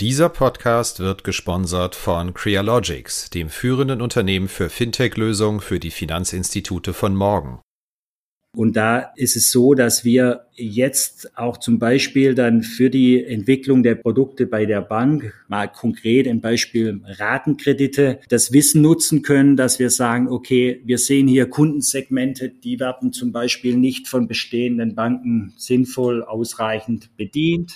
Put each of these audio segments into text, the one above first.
Dieser Podcast wird gesponsert von Crealogics, dem führenden Unternehmen für Fintech-Lösungen für die Finanzinstitute von morgen. Und da ist es so, dass wir jetzt auch zum Beispiel dann für die Entwicklung der Produkte bei der Bank, mal konkret im Beispiel Ratenkredite, das Wissen nutzen können, dass wir sagen, okay, wir sehen hier Kundensegmente, die werden zum Beispiel nicht von bestehenden Banken sinnvoll ausreichend bedient.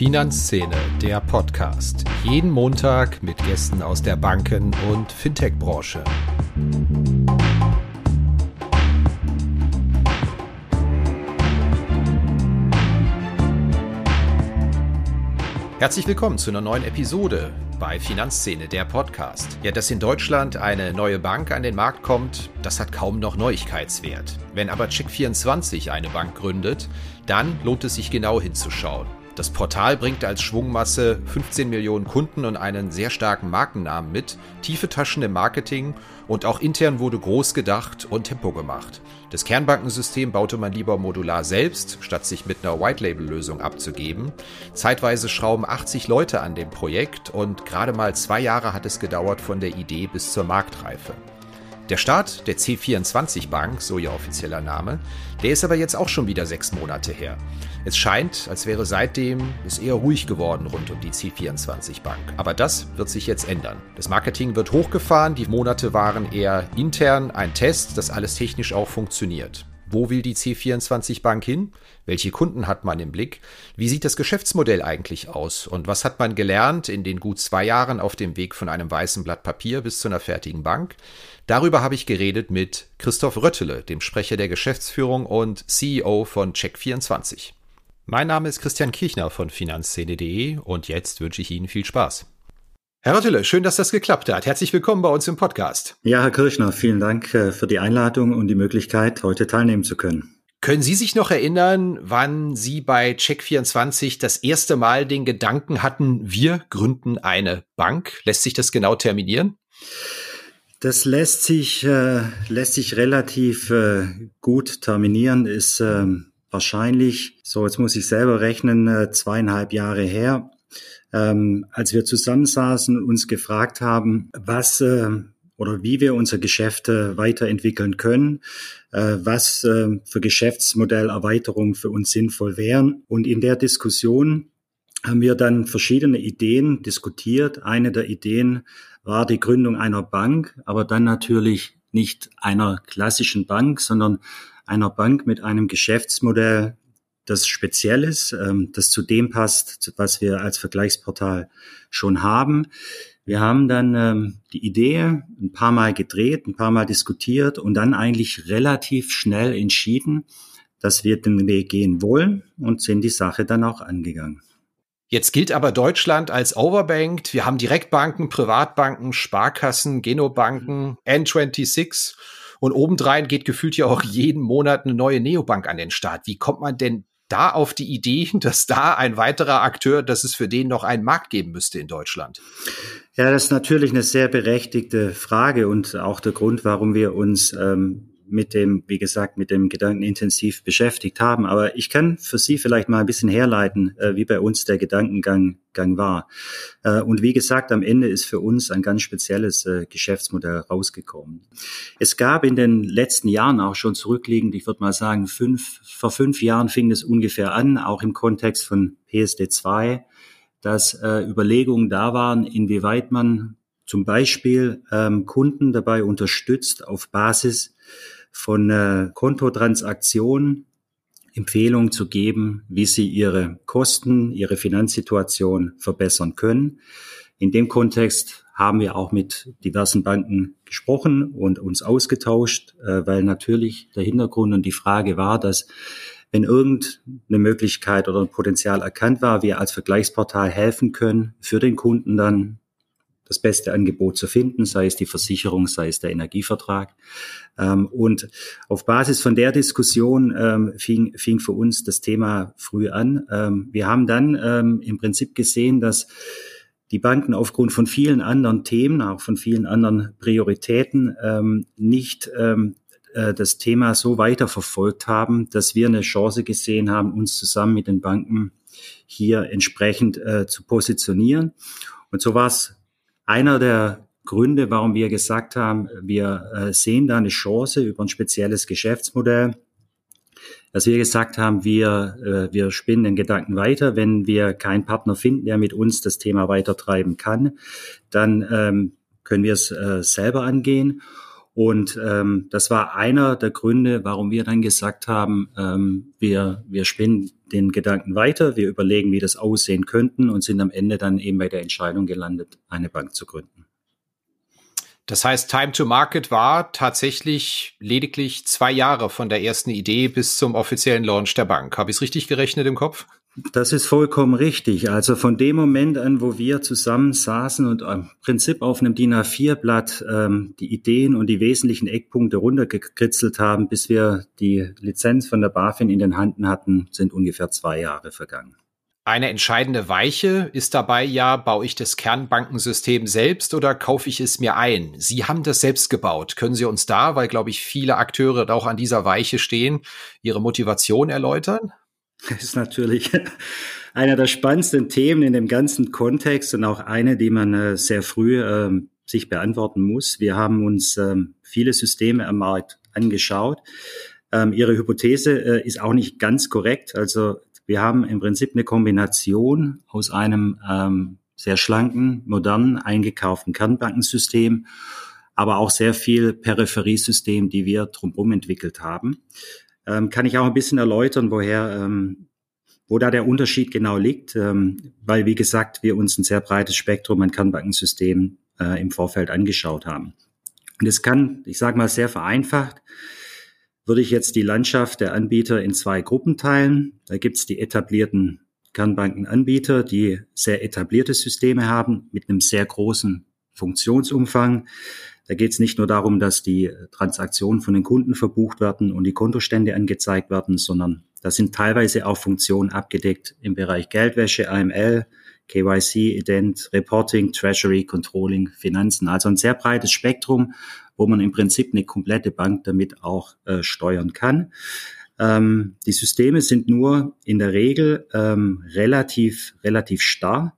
Finanzszene, der Podcast. Jeden Montag mit Gästen aus der Banken- und Fintech-Branche. Herzlich willkommen zu einer neuen Episode bei Finanzszene, der Podcast. Ja, dass in Deutschland eine neue Bank an den Markt kommt, das hat kaum noch Neuigkeitswert. Wenn aber Check24 eine Bank gründet, dann lohnt es sich genau hinzuschauen. Das Portal bringt als Schwungmasse 15 Millionen Kunden und einen sehr starken Markennamen mit, tiefe Taschen im Marketing und auch intern wurde groß gedacht und Tempo gemacht. Das Kernbankensystem baute man lieber modular selbst, statt sich mit einer White-Label-Lösung abzugeben. Zeitweise schrauben 80 Leute an dem Projekt und gerade mal zwei Jahre hat es gedauert von der Idee bis zur Marktreife. Der Start der C24 Bank, so ihr offizieller Name, der ist aber jetzt auch schon wieder sechs Monate her. Es scheint, als wäre seitdem es eher ruhig geworden rund um die C24 Bank. Aber das wird sich jetzt ändern. Das Marketing wird hochgefahren, die Monate waren eher intern ein Test, dass alles technisch auch funktioniert. Wo will die C24 Bank hin? Welche Kunden hat man im Blick? Wie sieht das Geschäftsmodell eigentlich aus? Und was hat man gelernt in den gut zwei Jahren auf dem Weg von einem weißen Blatt Papier bis zu einer fertigen Bank? Darüber habe ich geredet mit Christoph Röttele, dem Sprecher der Geschäftsführung und CEO von Check24. Mein Name ist Christian Kirchner von finanzszene.de und jetzt wünsche ich Ihnen viel Spaß. Herr Röttele, schön, dass das geklappt hat. Herzlich willkommen bei uns im Podcast. Ja, Herr Kirchner, vielen Dank äh, für die Einladung und die Möglichkeit, heute teilnehmen zu können. Können Sie sich noch erinnern, wann Sie bei Check24 das erste Mal den Gedanken hatten, wir gründen eine Bank? Lässt sich das genau terminieren? Das lässt sich, äh, lässt sich relativ äh, gut terminieren, ist äh, wahrscheinlich, so jetzt muss ich selber rechnen, äh, zweieinhalb Jahre her ähm, als wir zusammensaßen und uns gefragt haben, was äh, oder wie wir unser Geschäft äh, weiterentwickeln können, äh, was äh, für Geschäftsmodellerweiterungen für uns sinnvoll wären. Und in der Diskussion haben wir dann verschiedene Ideen diskutiert. Eine der Ideen war die Gründung einer Bank, aber dann natürlich nicht einer klassischen Bank, sondern einer Bank mit einem Geschäftsmodell, das speziell ist, ähm, das zu dem passt, was wir als Vergleichsportal schon haben. Wir haben dann ähm, die Idee ein paar Mal gedreht, ein paar Mal diskutiert und dann eigentlich relativ schnell entschieden, dass wir den Weg gehen wollen und sind die Sache dann auch angegangen. Jetzt gilt aber Deutschland als overbanked. Wir haben Direktbanken, Privatbanken, Sparkassen, Genobanken, N26 und obendrein geht gefühlt ja auch jeden Monat eine neue Neobank an den Start. Wie kommt man denn da auf die Idee, dass da ein weiterer Akteur, dass es für den noch einen Markt geben müsste in Deutschland? Ja, das ist natürlich eine sehr berechtigte Frage und auch der Grund, warum wir uns ähm, mit dem, wie gesagt, mit dem Gedanken intensiv beschäftigt haben. Aber ich kann für Sie vielleicht mal ein bisschen herleiten, äh, wie bei uns der Gedankengang Gang war. Äh, und wie gesagt, am Ende ist für uns ein ganz spezielles äh, Geschäftsmodell rausgekommen. Es gab in den letzten Jahren auch schon zurückliegend, ich würde mal sagen, fünf, vor fünf Jahren fing es ungefähr an, auch im Kontext von PSD 2, dass äh, Überlegungen da waren, inwieweit man zum Beispiel ähm, Kunden dabei unterstützt, auf Basis von äh, Kontotransaktionen Empfehlungen zu geben, wie sie ihre Kosten, ihre Finanzsituation verbessern können. In dem Kontext haben wir auch mit diversen Banken gesprochen und uns ausgetauscht, äh, weil natürlich der Hintergrund und die Frage war, dass wenn irgendeine Möglichkeit oder ein Potenzial erkannt war, wir als Vergleichsportal helfen können, für den Kunden dann das beste Angebot zu finden, sei es die Versicherung, sei es der Energievertrag. Ähm, und auf Basis von der Diskussion ähm, fing, fing für uns das Thema früh an. Ähm, wir haben dann im Prinzip gesehen, dass die Banken aufgrund von vielen anderen Themen, auch von vielen anderen Prioritäten, ähm, nicht ähm, äh, das Thema so weiterverfolgt haben, dass wir eine Chance gesehen haben, uns zusammen mit den Banken hier entsprechend äh, zu positionieren. Und so war es einer der Gründe, warum wir gesagt haben, wir äh, sehen da eine Chance über ein spezielles Geschäftsmodell, dass wir gesagt haben, wir, äh, wir spinnen den Gedanken weiter. Wenn wir keinen Partner finden, der mit uns das Thema weitertreiben kann, dann ähm, können wir es äh, selber angehen. Und ähm, das war einer der Gründe, warum wir dann gesagt haben, ähm, wir, wir spinnen den Gedanken weiter, wir überlegen, wie das aussehen könnten und sind am Ende dann eben bei der Entscheidung gelandet, eine Bank zu gründen. Das heißt, Time to Market war tatsächlich lediglich zwei Jahre von der ersten Idee bis zum offiziellen Launch der Bank. Habe ich es richtig gerechnet im Kopf? Das ist vollkommen richtig. Also von dem Moment an, wo wir zusammen saßen und im Prinzip auf einem DIN A4-Blatt ähm, die Ideen und die wesentlichen Eckpunkte runtergekritzelt haben, bis wir die Lizenz von der BaFin in den Handen hatten, sind ungefähr zwei Jahre vergangen. Eine entscheidende Weiche ist dabei ja, baue ich das Kernbankensystem selbst oder kaufe ich es mir ein? Sie haben das selbst gebaut. Können Sie uns da, weil, glaube ich, viele Akteure auch an dieser Weiche stehen, Ihre Motivation erläutern? Das ist natürlich einer der spannendsten Themen in dem ganzen Kontext und auch eine, die man äh, sehr früh äh, sich beantworten muss. Wir haben uns ähm, viele Systeme am Markt angeschaut. Ähm, Ihre Hypothese äh, ist auch nicht ganz korrekt. Also wir haben im Prinzip eine Kombination aus einem ähm, sehr schlanken, modernen, eingekauften Kernbankensystem, aber auch sehr viel Peripheriesystem, die wir drumherum entwickelt haben. Ähm, kann ich auch ein bisschen erläutern, woher, ähm, wo da der Unterschied genau liegt, ähm, weil, wie gesagt, wir uns ein sehr breites Spektrum an Kernbankensystemen äh, im Vorfeld angeschaut haben. Und es kann, ich sage mal sehr vereinfacht, würde ich jetzt die Landschaft der Anbieter in zwei Gruppen teilen. Da gibt es die etablierten Kernbankenanbieter, die sehr etablierte Systeme haben mit einem sehr großen Funktionsumfang. Da geht es nicht nur darum, dass die Transaktionen von den Kunden verbucht werden und die Kontostände angezeigt werden, sondern da sind teilweise auch Funktionen abgedeckt im Bereich Geldwäsche, AML, KYC, Ident, Reporting, Treasury, Controlling, Finanzen. Also ein sehr breites Spektrum, wo man im Prinzip eine komplette Bank damit auch äh, steuern kann. Ähm, die Systeme sind nur in der Regel ähm, relativ, relativ starr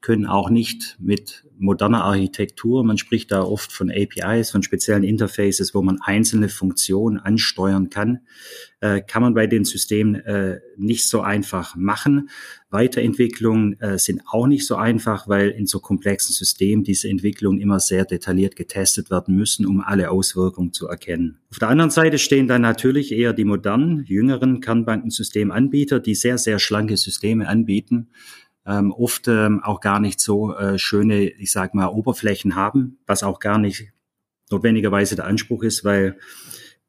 können auch nicht mit moderner Architektur, man spricht da oft von APIs, von speziellen Interfaces, wo man einzelne Funktionen ansteuern kann, äh, kann man bei den Systemen äh, nicht so einfach machen. Weiterentwicklungen äh, sind auch nicht so einfach, weil in so komplexen Systemen diese Entwicklungen immer sehr detailliert getestet werden müssen, um alle Auswirkungen zu erkennen. Auf der anderen Seite stehen dann natürlich eher die modernen, jüngeren Kernbankensystemanbieter, die sehr, sehr schlanke Systeme anbieten ähm, oft ähm, auch gar nicht so äh, schöne, ich sag mal, Oberflächen haben, was auch gar nicht notwendigerweise der Anspruch ist, weil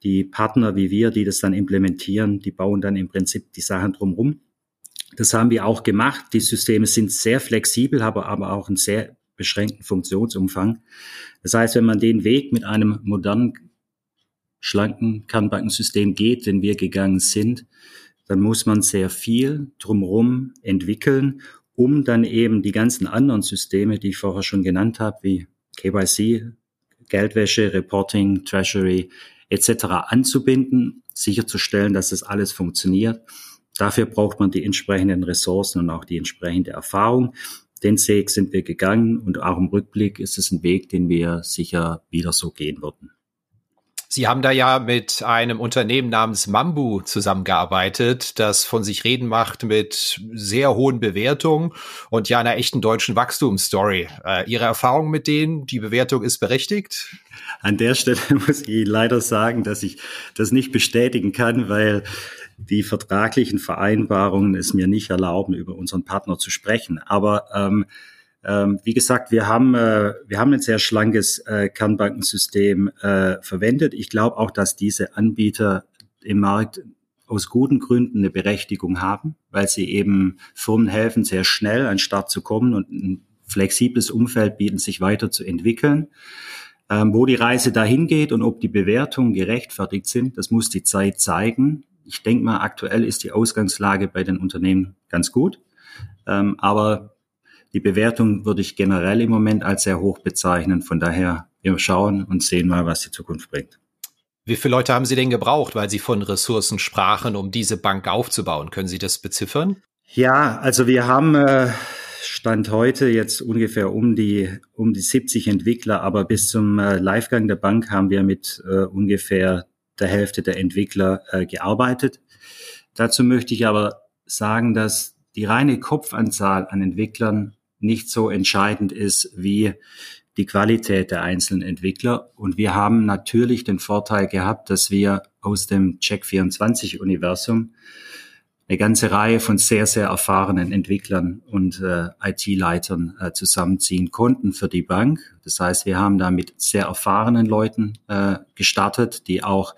die Partner wie wir, die das dann implementieren, die bauen dann im Prinzip die Sachen drumherum. Das haben wir auch gemacht. Die Systeme sind sehr flexibel, haben aber auch einen sehr beschränkten Funktionsumfang. Das heißt, wenn man den Weg mit einem modernen, schlanken Kernbankensystem geht, den wir gegangen sind, dann muss man sehr viel drumherum entwickeln um dann eben die ganzen anderen Systeme, die ich vorher schon genannt habe, wie KYC, Geldwäsche, Reporting, Treasury etc. anzubinden, sicherzustellen, dass das alles funktioniert. Dafür braucht man die entsprechenden Ressourcen und auch die entsprechende Erfahrung. Den Weg sind wir gegangen und auch im Rückblick ist es ein Weg, den wir sicher wieder so gehen würden. Sie haben da ja mit einem Unternehmen namens Mambu zusammengearbeitet, das von sich reden macht mit sehr hohen Bewertungen und ja einer echten deutschen Wachstumsstory. Äh, Ihre Erfahrung mit denen, die Bewertung ist berechtigt? An der Stelle muss ich leider sagen, dass ich das nicht bestätigen kann, weil die vertraglichen Vereinbarungen es mir nicht erlauben, über unseren Partner zu sprechen. Aber ähm, ähm, wie gesagt, wir haben, äh, wir haben ein sehr schlankes äh, Kernbankensystem äh, verwendet. Ich glaube auch, dass diese Anbieter im Markt aus guten Gründen eine Berechtigung haben, weil sie eben Firmen helfen, sehr schnell an den Start zu kommen und ein flexibles Umfeld bieten, sich weiterzuentwickeln. Ähm, wo die Reise dahin geht und ob die Bewertungen gerechtfertigt sind, das muss die Zeit zeigen. Ich denke mal, aktuell ist die Ausgangslage bei den Unternehmen ganz gut. Ähm, aber die Bewertung würde ich generell im Moment als sehr hoch bezeichnen. Von daher, wir schauen und sehen mal, was die Zukunft bringt. Wie viele Leute haben Sie denn gebraucht, weil Sie von Ressourcen sprachen, um diese Bank aufzubauen? Können Sie das beziffern? Ja, also wir haben äh, Stand heute jetzt ungefähr um die um die 70 Entwickler, aber bis zum äh, Livegang der Bank haben wir mit äh, ungefähr der Hälfte der Entwickler äh, gearbeitet. Dazu möchte ich aber sagen, dass die reine Kopfanzahl an Entwicklern nicht so entscheidend ist wie die Qualität der einzelnen Entwickler. Und wir haben natürlich den Vorteil gehabt, dass wir aus dem Check24-Universum eine ganze Reihe von sehr, sehr erfahrenen Entwicklern und äh, IT-Leitern äh, zusammenziehen konnten für die Bank. Das heißt, wir haben da mit sehr erfahrenen Leuten äh, gestartet, die auch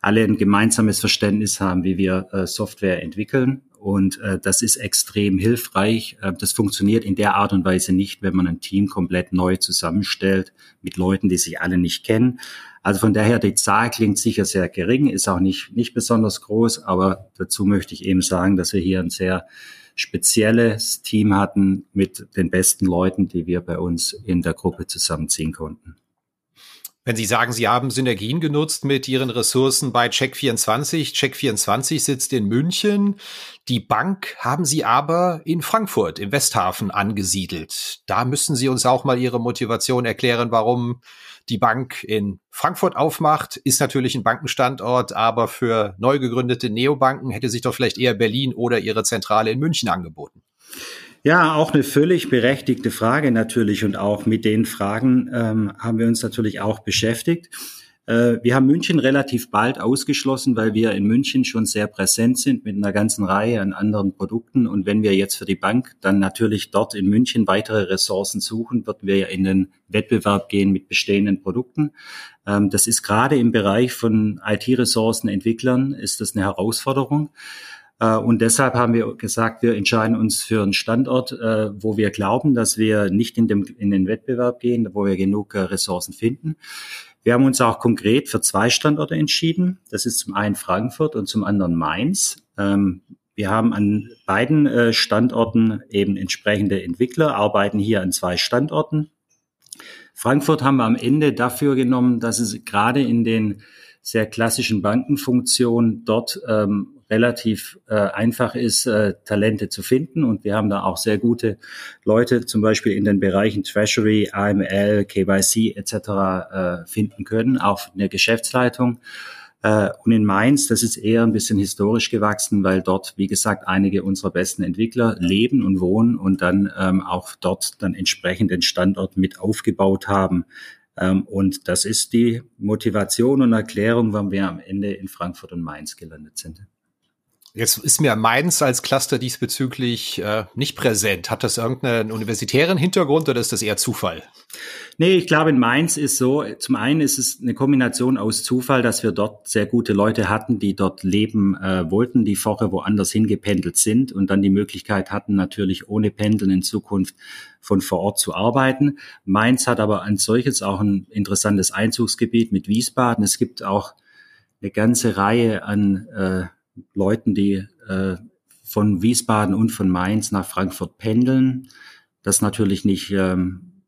alle ein gemeinsames Verständnis haben, wie wir äh, Software entwickeln. Und äh, das ist extrem hilfreich. Äh, das funktioniert in der Art und Weise nicht, wenn man ein Team komplett neu zusammenstellt mit Leuten, die sich alle nicht kennen. Also von daher, die Zahl klingt sicher sehr gering, ist auch nicht, nicht besonders groß, aber dazu möchte ich eben sagen, dass wir hier ein sehr spezielles Team hatten mit den besten Leuten, die wir bei uns in der Gruppe zusammenziehen konnten. Wenn Sie sagen, Sie haben Synergien genutzt mit Ihren Ressourcen bei Check24, Check24 sitzt in München. Die Bank haben Sie aber in Frankfurt im Westhafen angesiedelt. Da müssen Sie uns auch mal Ihre Motivation erklären, warum die Bank in Frankfurt aufmacht. Ist natürlich ein Bankenstandort, aber für neu gegründete Neobanken hätte sich doch vielleicht eher Berlin oder Ihre Zentrale in München angeboten. Ja, auch eine völlig berechtigte Frage natürlich und auch mit den Fragen ähm, haben wir uns natürlich auch beschäftigt. Äh, wir haben München relativ bald ausgeschlossen, weil wir in München schon sehr präsent sind mit einer ganzen Reihe an anderen Produkten. Und wenn wir jetzt für die Bank dann natürlich dort in München weitere Ressourcen suchen, würden wir ja in den Wettbewerb gehen mit bestehenden Produkten. Ähm, das ist gerade im Bereich von IT-Ressourcen, Entwicklern, ist das eine Herausforderung. Äh, und deshalb haben wir gesagt, wir entscheiden uns für einen Standort, äh, wo wir glauben, dass wir nicht in, dem, in den Wettbewerb gehen, wo wir genug äh, Ressourcen finden. Wir haben uns auch konkret für zwei Standorte entschieden. Das ist zum einen Frankfurt und zum anderen Mainz. Ähm, wir haben an beiden Standorten eben entsprechende Entwickler, arbeiten hier an zwei Standorten. Frankfurt haben wir am Ende dafür genommen, dass es gerade in den sehr klassischen Bankenfunktionen dort ähm, relativ äh, einfach ist, äh, Talente zu finden. Und wir haben da auch sehr gute Leute, zum Beispiel in den Bereichen Treasury, AML, KYC etc. Äh, finden können, auch in der Geschäftsleitung. Äh, und in Mainz, das ist eher ein bisschen historisch gewachsen, weil dort, wie gesagt, einige unserer besten Entwickler leben und wohnen und dann ähm, auch dort dann entsprechend den Standort mit aufgebaut haben. Ähm, und das ist die Motivation und Erklärung, warum wir am Ende in Frankfurt und Mainz gelandet sind. Jetzt ist mir Mainz als Cluster diesbezüglich äh, nicht präsent. Hat das irgendeinen universitären Hintergrund oder ist das eher Zufall? Nee, ich glaube, in Mainz ist so, zum einen ist es eine Kombination aus Zufall, dass wir dort sehr gute Leute hatten, die dort leben äh, wollten, die vorher woanders hingependelt sind und dann die Möglichkeit hatten, natürlich ohne Pendeln in Zukunft von vor Ort zu arbeiten. Mainz hat aber ein solches auch ein interessantes Einzugsgebiet mit Wiesbaden. Es gibt auch eine ganze Reihe an äh, Leuten, die äh, von Wiesbaden und von Mainz nach Frankfurt pendeln, das natürlich nicht ähm,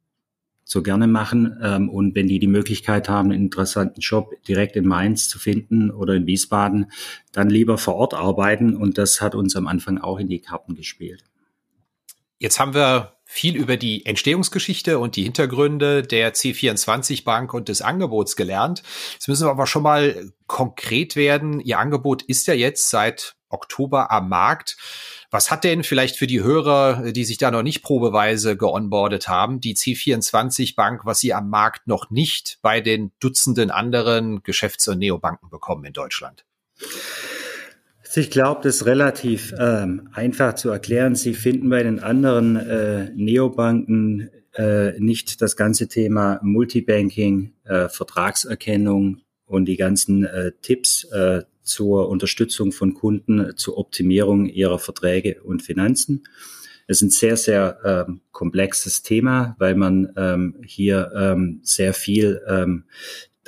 so gerne machen. Ähm, und wenn die die Möglichkeit haben, einen interessanten Job direkt in Mainz zu finden oder in Wiesbaden, dann lieber vor Ort arbeiten. Und das hat uns am Anfang auch in die Karten gespielt. Jetzt haben wir viel über die Entstehungsgeschichte und die Hintergründe der C24 Bank und des Angebots gelernt. Jetzt müssen wir aber schon mal konkret werden. Ihr Angebot ist ja jetzt seit Oktober am Markt. Was hat denn vielleicht für die Hörer, die sich da noch nicht probeweise geonboardet haben, die C24 Bank, was sie am Markt noch nicht bei den Dutzenden anderen Geschäfts- und Neobanken bekommen in Deutschland? Also ich glaube, das ist relativ ähm, einfach zu erklären. Sie finden bei den anderen äh, Neobanken äh, nicht das ganze Thema Multibanking, äh, Vertragserkennung und die ganzen äh, Tipps äh, zur Unterstützung von Kunden, zur Optimierung ihrer Verträge und Finanzen. Es ist ein sehr, sehr ähm, komplexes Thema, weil man ähm, hier ähm, sehr viel ähm,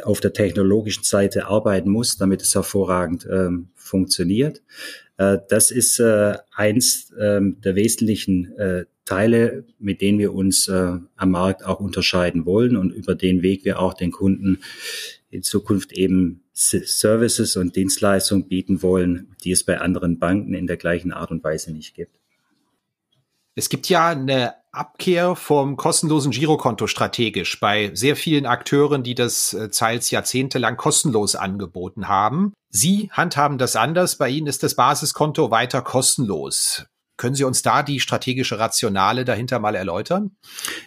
auf der technologischen Seite arbeiten muss, damit es hervorragend ähm, funktioniert. Äh, das ist äh, eins äh, der wesentlichen äh, Teile, mit denen wir uns äh, am Markt auch unterscheiden wollen und über den Weg wir auch den Kunden in Zukunft eben Services und Dienstleistungen bieten wollen, die es bei anderen Banken in der gleichen Art und Weise nicht gibt. Es gibt ja eine Abkehr vom kostenlosen Girokonto strategisch bei sehr vielen Akteuren, die das äh, teils jahrzehntelang kostenlos angeboten haben. Sie handhaben das anders. Bei Ihnen ist das Basiskonto weiter kostenlos. Können Sie uns da die strategische Rationale dahinter mal erläutern?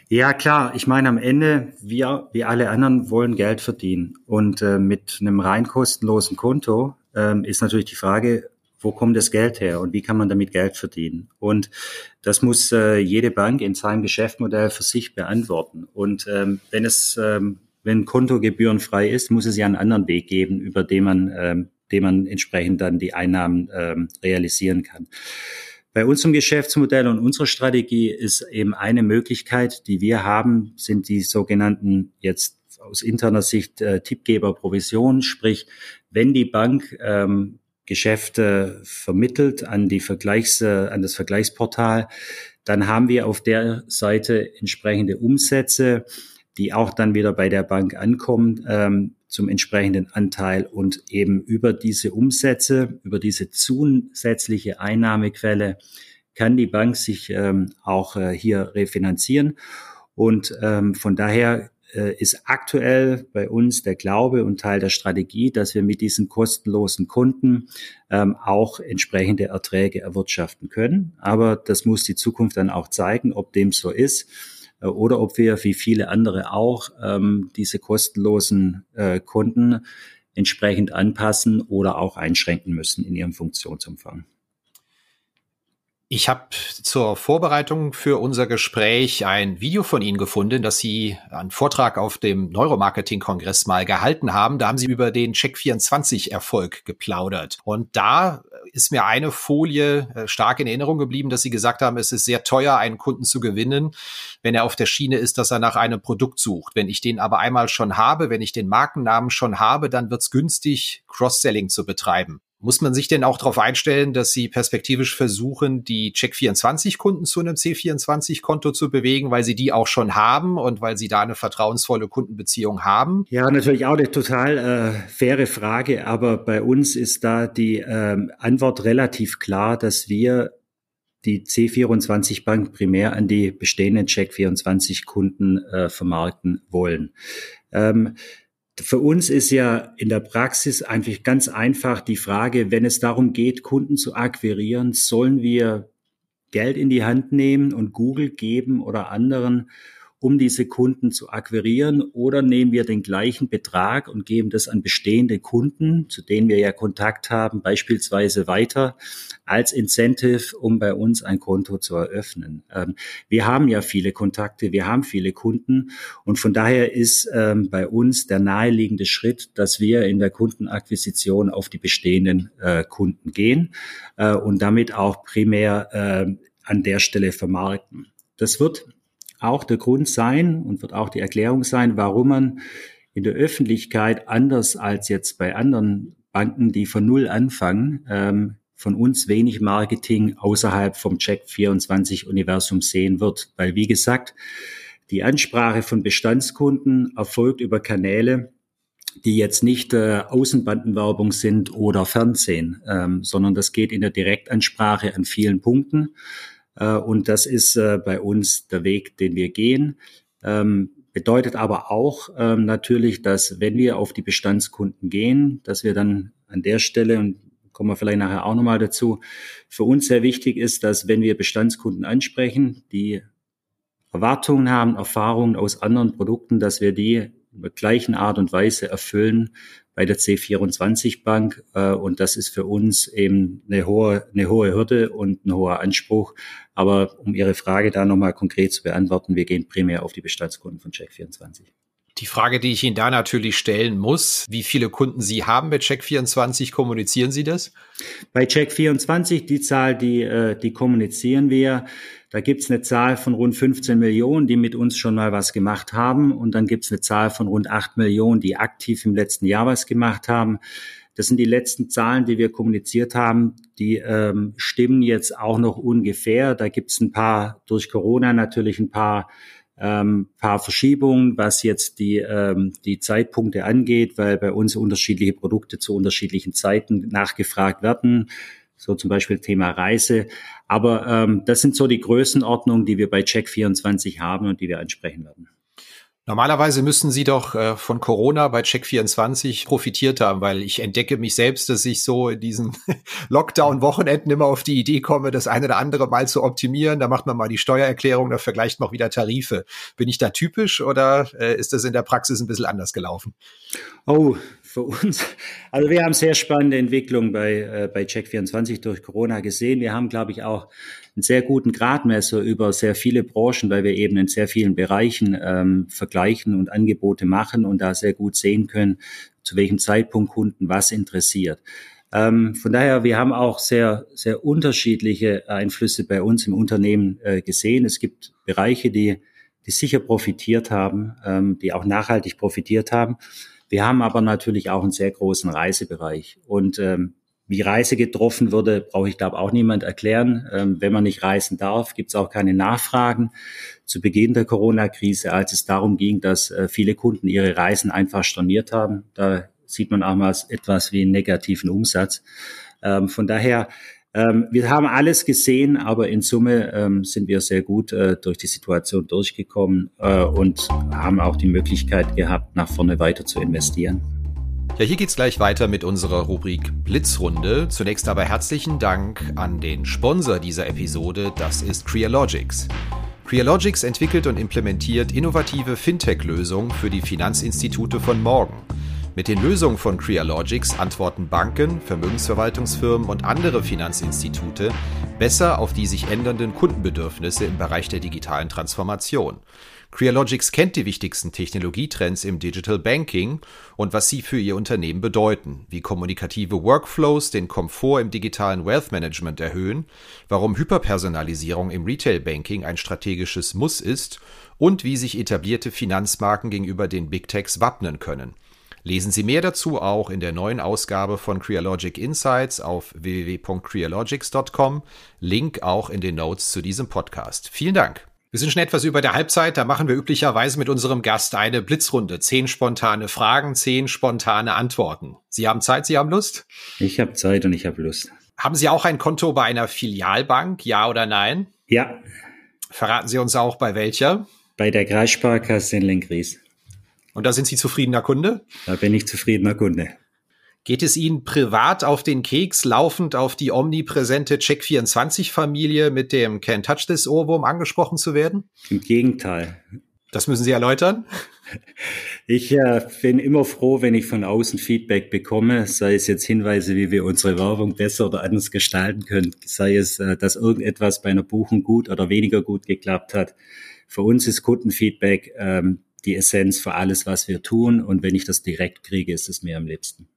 Ja, klar. Ich meine, am Ende, wir, wie alle anderen, wollen Geld verdienen. Und äh, mit einem rein kostenlosen Konto ähm, ist natürlich die Frage, wo kommt das Geld her und wie kann man damit Geld verdienen? Und das muss äh, jede Bank in seinem Geschäftsmodell für sich beantworten. Und ähm, wenn es, ähm, wenn Konto gebührenfrei ist, muss es ja einen anderen Weg geben, über den man, ähm, den man entsprechend dann die Einnahmen ähm, realisieren kann. Bei unserem Geschäftsmodell und unserer Strategie ist eben eine Möglichkeit, die wir haben, sind die sogenannten jetzt aus interner Sicht äh, Tippgeber-Provisionen, sprich, wenn die Bank ähm, Geschäfte vermittelt an die Vergleichs, an das Vergleichsportal, dann haben wir auf der Seite entsprechende Umsätze, die auch dann wieder bei der Bank ankommen ähm, zum entsprechenden Anteil und eben über diese Umsätze, über diese zusätzliche Einnahmequelle kann die Bank sich ähm, auch äh, hier refinanzieren. Und ähm, von daher ist aktuell bei uns der Glaube und Teil der Strategie, dass wir mit diesen kostenlosen Kunden ähm, auch entsprechende Erträge erwirtschaften können. Aber das muss die Zukunft dann auch zeigen, ob dem so ist. Äh, oder ob wir, wie viele andere auch, ähm, diese kostenlosen äh, Kunden entsprechend anpassen oder auch einschränken müssen in ihrem Funktionsumfang. Ich habe zur Vorbereitung für unser Gespräch ein Video von Ihnen gefunden, das Sie einen Vortrag auf dem Neuromarketing-Kongress mal gehalten haben. Da haben Sie über den Check24-Erfolg geplaudert. Und da ist mir eine Folie äh, stark in Erinnerung geblieben, dass Sie gesagt haben, es ist sehr teuer, einen Kunden zu gewinnen, wenn er auf der Schiene ist, dass er nach einem Produkt sucht. Wenn ich den aber einmal schon habe, wenn ich den Markennamen schon habe, dann wird es günstig, Cross-Selling zu betreiben. Muss man sich denn auch darauf einstellen, dass Sie perspektivisch versuchen, die Check24-Kunden zu einem C24-Konto zu bewegen, weil Sie die auch schon haben und weil Sie da eine vertrauensvolle Kundenbeziehung haben? Ja, natürlich auch eine total äh, faire Frage, aber bei uns ist da die äh, Antwort relativ klar, dass wir die C24 Bank primär an die bestehenden Check24 Kunden äh, vermarkten wollen. Ähm, für uns ist ja in der Praxis einfach ganz einfach die Frage, wenn es darum geht, Kunden zu akquirieren, sollen wir Geld in die Hand nehmen und Google geben oder anderen, um diese Kunden zu akquirieren? Oder nehmen wir den gleichen Betrag und geben das an bestehende Kunden, zu denen wir ja Kontakt haben, beispielsweise weiter als Incentive, um bei uns ein Konto zu eröffnen? Ähm, wir haben ja viele Kontakte, wir haben viele Kunden und von daher ist ähm, bei uns der naheliegende Schritt, dass wir in der Kundenakquisition auf die bestehenden äh, Kunden gehen äh, und damit auch primär äh, an der Stelle vermarkten. Das wird auch der Grund sein und wird auch die Erklärung sein, warum man in der Öffentlichkeit anders als jetzt bei anderen Banken, die von Null anfangen, ähm, von uns wenig Marketing außerhalb vom Check24-Universum sehen wird. Weil, wie gesagt, die Ansprache von Bestandskunden erfolgt über Kanäle, die jetzt nicht äh, Außenbandenwerbung sind oder Fernsehen, ähm, sondern das geht in der Direktansprache an vielen Punkten. Äh, und das ist äh, bei uns der Weg, den wir gehen. Ähm, bedeutet aber auch ähm, natürlich, dass wenn wir auf die Bestandskunden gehen, dass wir dann an der Stelle, und kommen wir vielleicht nachher auch nochmal dazu, für uns sehr wichtig ist, dass wenn wir Bestandskunden ansprechen, die Erwartungen haben, Erfahrungen aus anderen Produkten, dass wir die in der gleichen Art und Weise erfüllen bei der C24 Bank. Äh, und das ist für uns eben eine hohe, eine hohe Hürde und ein hoher Anspruch. Aber um Ihre Frage da nochmal konkret zu beantworten, wir gehen primär auf die Bestandskunden von Check24. Die Frage, die ich Ihnen da natürlich stellen muss, wie viele Kunden Sie haben bei Check24, kommunizieren Sie das? Bei Check24, die Zahl, die, äh, die kommunizieren wir. Da gibt's eine Zahl von rund 15 Millionen, die mit uns schon mal was gemacht haben. Und dann gibt's eine Zahl von rund 8 Millionen, die aktiv im letzten Jahr was gemacht haben. Das sind die letzten Zahlen, die wir kommuniziert haben. Die ähm, stimmen jetzt auch noch ungefähr. Da gibt es ein paar durch Corona natürlich ein paar ähm, paar Verschiebungen, was jetzt die, ähm, die Zeitpunkte angeht, weil bei uns unterschiedliche Produkte zu unterschiedlichen Zeiten nachgefragt werden. So zum Beispiel Thema Reise. Aber ähm, das sind so die Größenordnungen, die wir bei Check24 haben und die wir ansprechen werden. Normalerweise müssten Sie doch äh, von Corona bei Check24 profitiert haben, weil ich entdecke mich selbst, dass ich so in diesen Lockdown-Wochenenden immer auf die Idee komme, das eine oder andere mal zu optimieren. Da macht man mal die Steuererklärung, da vergleicht man auch wieder Tarife. Bin ich da typisch oder äh, ist das in der Praxis ein bisschen anders gelaufen? Oh, für uns. Also wir haben sehr spannende Entwicklungen bei, äh, bei Check24 durch Corona gesehen. Wir haben, glaube ich, auch einen sehr guten Gradmesser über sehr viele Branchen, weil wir eben in sehr vielen Bereichen ähm, vergleichen und Angebote machen und da sehr gut sehen können, zu welchem Zeitpunkt Kunden was interessiert. Ähm, von daher, wir haben auch sehr, sehr unterschiedliche Einflüsse bei uns im Unternehmen äh, gesehen. Es gibt Bereiche, die, die sicher profitiert haben, ähm, die auch nachhaltig profitiert haben. Wir haben aber natürlich auch einen sehr großen Reisebereich. Und ähm, wie Reise getroffen wurde, brauche ich glaube auch niemand erklären. Ähm, wenn man nicht reisen darf, gibt es auch keine Nachfragen. Zu Beginn der Corona-Krise, als es darum ging, dass äh, viele Kunden ihre Reisen einfach storniert haben, da sieht man auch mal etwas wie einen negativen Umsatz. Ähm, von daher ähm, wir haben alles gesehen, aber in Summe ähm, sind wir sehr gut äh, durch die Situation durchgekommen äh, und haben auch die Möglichkeit gehabt, nach vorne weiter zu investieren. Ja, hier geht's gleich weiter mit unserer Rubrik Blitzrunde. Zunächst aber herzlichen Dank an den Sponsor dieser Episode, das ist Crealogics. Crealogics entwickelt und implementiert innovative Fintech-Lösungen für die Finanzinstitute von morgen. Mit den Lösungen von Crealogics antworten Banken, Vermögensverwaltungsfirmen und andere Finanzinstitute besser auf die sich ändernden Kundenbedürfnisse im Bereich der digitalen Transformation. Crealogics kennt die wichtigsten Technologietrends im Digital Banking und was sie für ihr Unternehmen bedeuten, wie kommunikative Workflows den Komfort im digitalen Wealth Management erhöhen, warum Hyperpersonalisierung im Retail Banking ein strategisches Muss ist und wie sich etablierte Finanzmarken gegenüber den Big Techs wappnen können. Lesen Sie mehr dazu auch in der neuen Ausgabe von Crealogic Insights auf www.crealogics.com. Link auch in den Notes zu diesem Podcast. Vielen Dank. Wir sind schon etwas über der Halbzeit. Da machen wir üblicherweise mit unserem Gast eine Blitzrunde. Zehn spontane Fragen, zehn spontane Antworten. Sie haben Zeit, Sie haben Lust? Ich habe Zeit und ich habe Lust. Haben Sie auch ein Konto bei einer Filialbank? Ja oder nein? Ja. Verraten Sie uns auch bei welcher? Bei der Kreissparkasse in Lenkries. Und da sind Sie zufriedener Kunde? Da bin ich zufriedener Kunde. Geht es Ihnen privat auf den Keks, laufend auf die omnipräsente Check24-Familie mit dem Can't Touch This Ohrwurm angesprochen zu werden? Im Gegenteil. Das müssen Sie erläutern. Ich äh, bin immer froh, wenn ich von außen Feedback bekomme, sei es jetzt Hinweise, wie wir unsere Werbung besser oder anders gestalten können, sei es, äh, dass irgendetwas bei einer Buchung gut oder weniger gut geklappt hat. Für uns ist Kundenfeedback ähm, die Essenz für alles, was wir tun. Und wenn ich das direkt kriege, ist es mir am liebsten.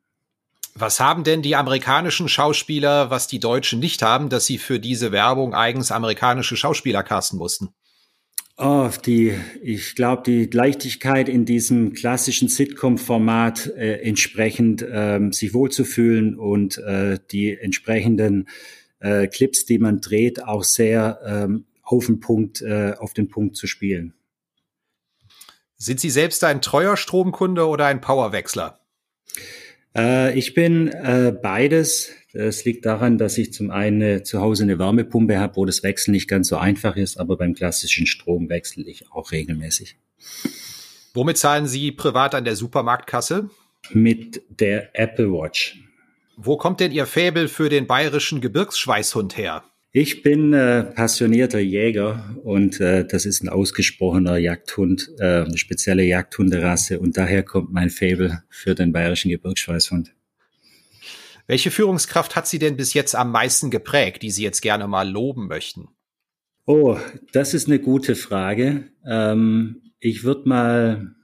Was haben denn die amerikanischen Schauspieler, was die Deutschen nicht haben, dass sie für diese Werbung eigens amerikanische Schauspieler casten mussten? Oh, die, ich glaube, die Leichtigkeit in diesem klassischen Sitcom-Format äh, entsprechend ähm, sich wohlzufühlen und äh, die entsprechenden äh, Clips, die man dreht, auch sehr ähm, auf den Punkt, äh, auf den Punkt zu spielen. Sind Sie selbst ein treuer Stromkunde oder ein Powerwechsler? Äh, ich bin äh, beides. Es liegt daran, dass ich zum einen äh, zu Hause eine Wärmepumpe habe, wo das Wechseln nicht ganz so einfach ist, aber beim klassischen Strom wechsle ich auch regelmäßig. Womit zahlen Sie privat an der Supermarktkasse? Mit der Apple Watch. Wo kommt denn Ihr Fäbel für den bayerischen Gebirgsschweißhund her? Ich bin äh, passionierter Jäger und äh, das ist ein ausgesprochener Jagdhund, äh, eine spezielle Jagdhunderasse und daher kommt mein Faible für den bayerischen Gebirgsschweißhund. Welche Führungskraft hat Sie denn bis jetzt am meisten geprägt, die Sie jetzt gerne mal loben möchten? Oh, das ist eine gute Frage. Ähm, ich würde mal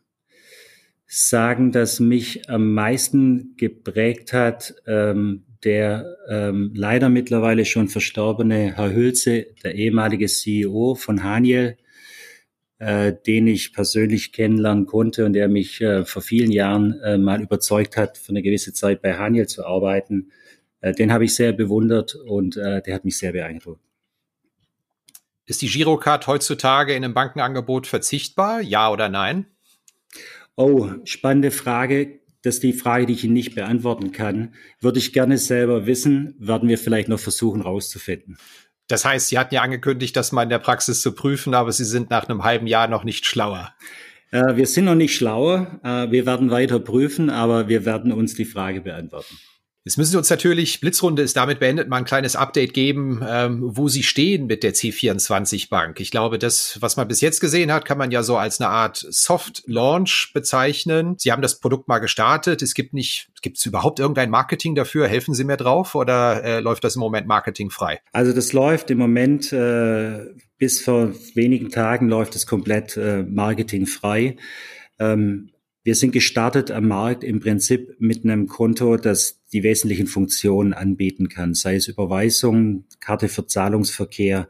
sagen, dass mich am meisten geprägt hat ähm, der ähm, leider mittlerweile schon verstorbene Herr Hülse, der ehemalige CEO von Haniel, äh, den ich persönlich kennenlernen konnte und der mich äh, vor vielen Jahren äh, mal überzeugt hat, für eine gewisse Zeit bei Haniel zu arbeiten. Äh, den habe ich sehr bewundert und äh, der hat mich sehr beeindruckt. Ist die Girocard heutzutage in einem Bankenangebot verzichtbar? Ja oder nein? Oh, spannende Frage. Das ist die Frage, die ich Ihnen nicht beantworten kann. Würde ich gerne selber wissen, werden wir vielleicht noch versuchen rauszufinden. Das heißt, Sie hatten ja angekündigt, das mal in der Praxis zu prüfen, aber Sie sind nach einem halben Jahr noch nicht schlauer. Äh, wir sind noch nicht schlauer. Äh, wir werden weiter prüfen, aber wir werden uns die Frage beantworten. Jetzt müssen Sie uns natürlich, Blitzrunde ist damit beendet, mal ein kleines Update geben, ähm, wo Sie stehen mit der C24 Bank. Ich glaube, das, was man bis jetzt gesehen hat, kann man ja so als eine Art Soft Launch bezeichnen. Sie haben das Produkt mal gestartet. Es gibt nicht, gibt es überhaupt irgendein Marketing dafür? Helfen Sie mir drauf oder äh, läuft das im Moment marketingfrei? Also das läuft im Moment äh, bis vor wenigen Tagen läuft es komplett äh, marketingfrei. Ähm, wir sind gestartet am Markt im Prinzip mit einem Konto, das die wesentlichen Funktionen anbieten kann, sei es Überweisung, Karte für Zahlungsverkehr,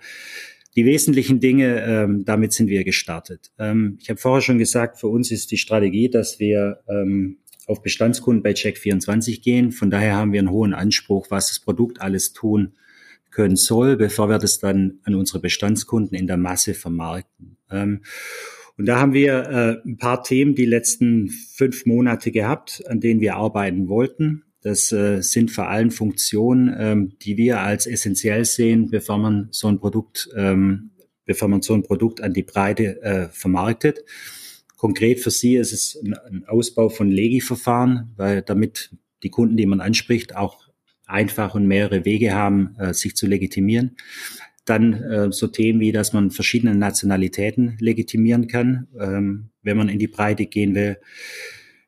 die wesentlichen Dinge, ähm, damit sind wir gestartet. Ähm, ich habe vorher schon gesagt, für uns ist die Strategie, dass wir ähm, auf Bestandskunden bei Check24 gehen. Von daher haben wir einen hohen Anspruch, was das Produkt alles tun können soll, bevor wir das dann an unsere Bestandskunden in der Masse vermarkten. Und da haben wir äh, ein paar Themen die letzten fünf Monate gehabt, an denen wir arbeiten wollten. Das äh, sind vor allem Funktionen, ähm, die wir als essentiell sehen, bevor man so ein Produkt, ähm, bevor man so ein Produkt an die Breite äh, vermarktet. Konkret für Sie ist es ein, ein Ausbau von Legi-Verfahren, weil damit die Kunden, die man anspricht, auch einfach und mehrere Wege haben, äh, sich zu legitimieren. Dann äh, so Themen wie, dass man verschiedene Nationalitäten legitimieren kann, ähm, wenn man in die Breite gehen will.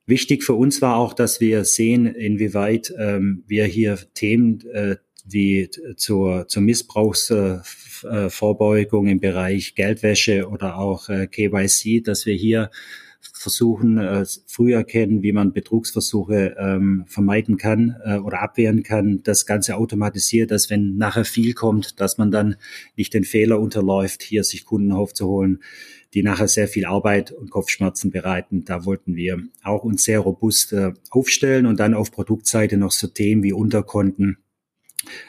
Wichtig für uns war auch, dass wir sehen, inwieweit ähm, wir hier Themen äh, wie zur, zur Missbrauchsvorbeugung äh, im Bereich Geldwäsche oder auch äh, KYC, dass wir hier versuchen, äh, früh erkennen, wie man Betrugsversuche ähm, vermeiden kann äh, oder abwehren kann. Das Ganze automatisiert, dass wenn nachher viel kommt, dass man dann nicht den Fehler unterläuft, hier sich Kunden aufzuholen, die nachher sehr viel Arbeit und Kopfschmerzen bereiten. Da wollten wir auch uns sehr robust äh, aufstellen und dann auf Produktseite noch so Themen wie Unterkonten